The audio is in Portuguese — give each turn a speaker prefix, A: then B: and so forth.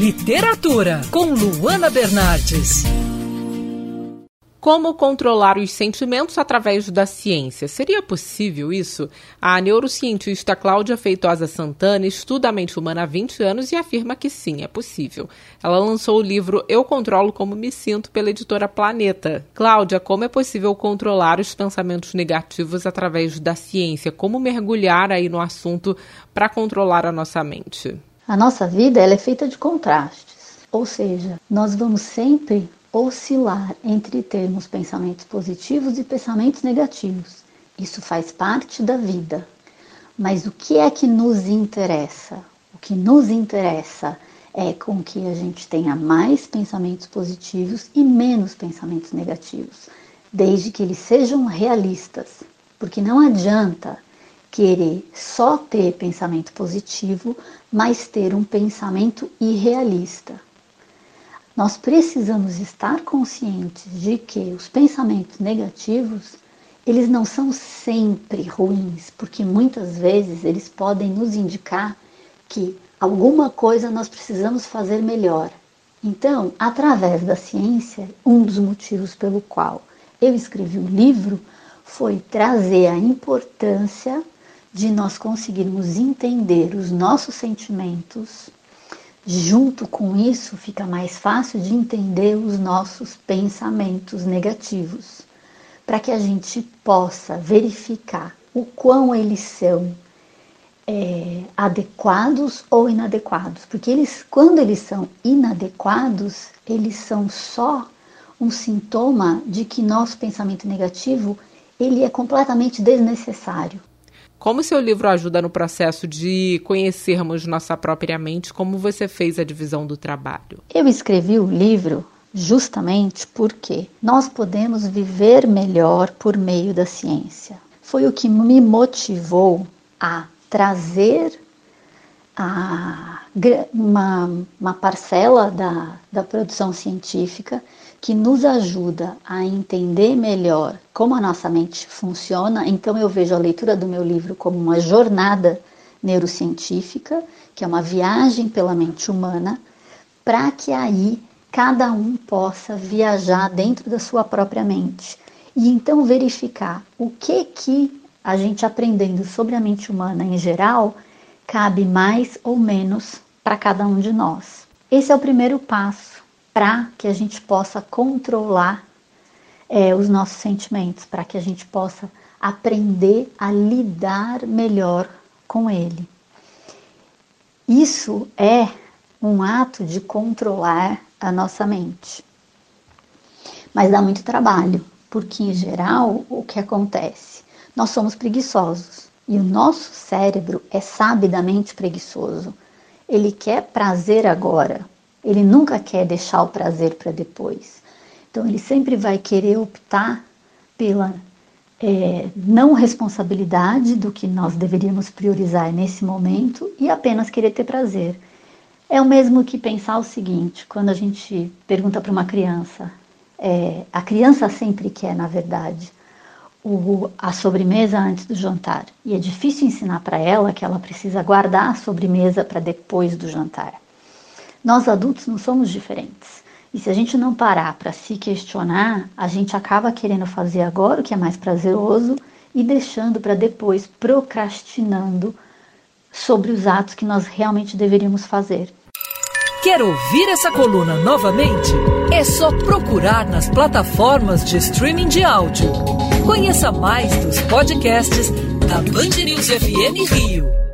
A: Literatura, com Luana Bernardes.
B: Como controlar os sentimentos através da ciência? Seria possível isso? A neurocientista Cláudia Feitosa Santana estuda a mente humana há 20 anos e afirma que sim, é possível. Ela lançou o livro Eu Controlo Como Me Sinto pela editora Planeta. Cláudia, como é possível controlar os pensamentos negativos através da ciência? Como mergulhar aí no assunto para controlar a nossa mente?
C: A nossa vida ela é feita de contrastes, ou seja, nós vamos sempre oscilar entre termos pensamentos positivos e pensamentos negativos. Isso faz parte da vida. Mas o que é que nos interessa? O que nos interessa é com que a gente tenha mais pensamentos positivos e menos pensamentos negativos, desde que eles sejam realistas. Porque não adianta querer só ter pensamento positivo, mas ter um pensamento irrealista. Nós precisamos estar conscientes de que os pensamentos negativos, eles não são sempre ruins, porque muitas vezes eles podem nos indicar que alguma coisa nós precisamos fazer melhor. Então, através da ciência, um dos motivos pelo qual eu escrevi o livro foi trazer a importância de nós conseguirmos entender os nossos sentimentos. Junto com isso, fica mais fácil de entender os nossos pensamentos negativos, para que a gente possa verificar o quão eles são é, adequados ou inadequados, porque eles, quando eles são inadequados, eles são só um sintoma de que nosso pensamento negativo ele é completamente desnecessário.
B: Como seu livro ajuda no processo de conhecermos nossa própria mente, como você fez a divisão do trabalho?
C: Eu escrevi o livro justamente porque nós podemos viver melhor por meio da ciência. Foi o que me motivou a trazer a, uma, uma parcela da, da produção científica que nos ajuda a entender melhor como a nossa mente funciona. Então, eu vejo a leitura do meu livro como uma jornada neurocientífica, que é uma viagem pela mente humana, para que aí cada um possa viajar dentro da sua própria mente e então verificar o que que a gente aprendendo sobre a mente humana em geral cabe mais ou menos para cada um de nós. Esse é o primeiro passo para que a gente possa controlar é, os nossos sentimentos, para que a gente possa aprender a lidar melhor com ele. Isso é um ato de controlar a nossa mente. Mas dá muito trabalho, porque em geral o que acontece? Nós somos preguiçosos. E o nosso cérebro é sabidamente preguiçoso. Ele quer prazer agora. Ele nunca quer deixar o prazer para depois. Então, ele sempre vai querer optar pela é, não responsabilidade do que nós deveríamos priorizar nesse momento e apenas querer ter prazer. É o mesmo que pensar o seguinte: quando a gente pergunta para uma criança, é, a criança sempre quer, na verdade, o, a sobremesa antes do jantar. E é difícil ensinar para ela que ela precisa guardar a sobremesa para depois do jantar. Nós adultos não somos diferentes. E se a gente não parar para se questionar, a gente acaba querendo fazer agora o que é mais prazeroso e deixando para depois, procrastinando sobre os atos que nós realmente deveríamos fazer.
A: Quer ouvir essa coluna novamente? É só procurar nas plataformas de streaming de áudio. Conheça mais dos podcasts da Band News FM Rio.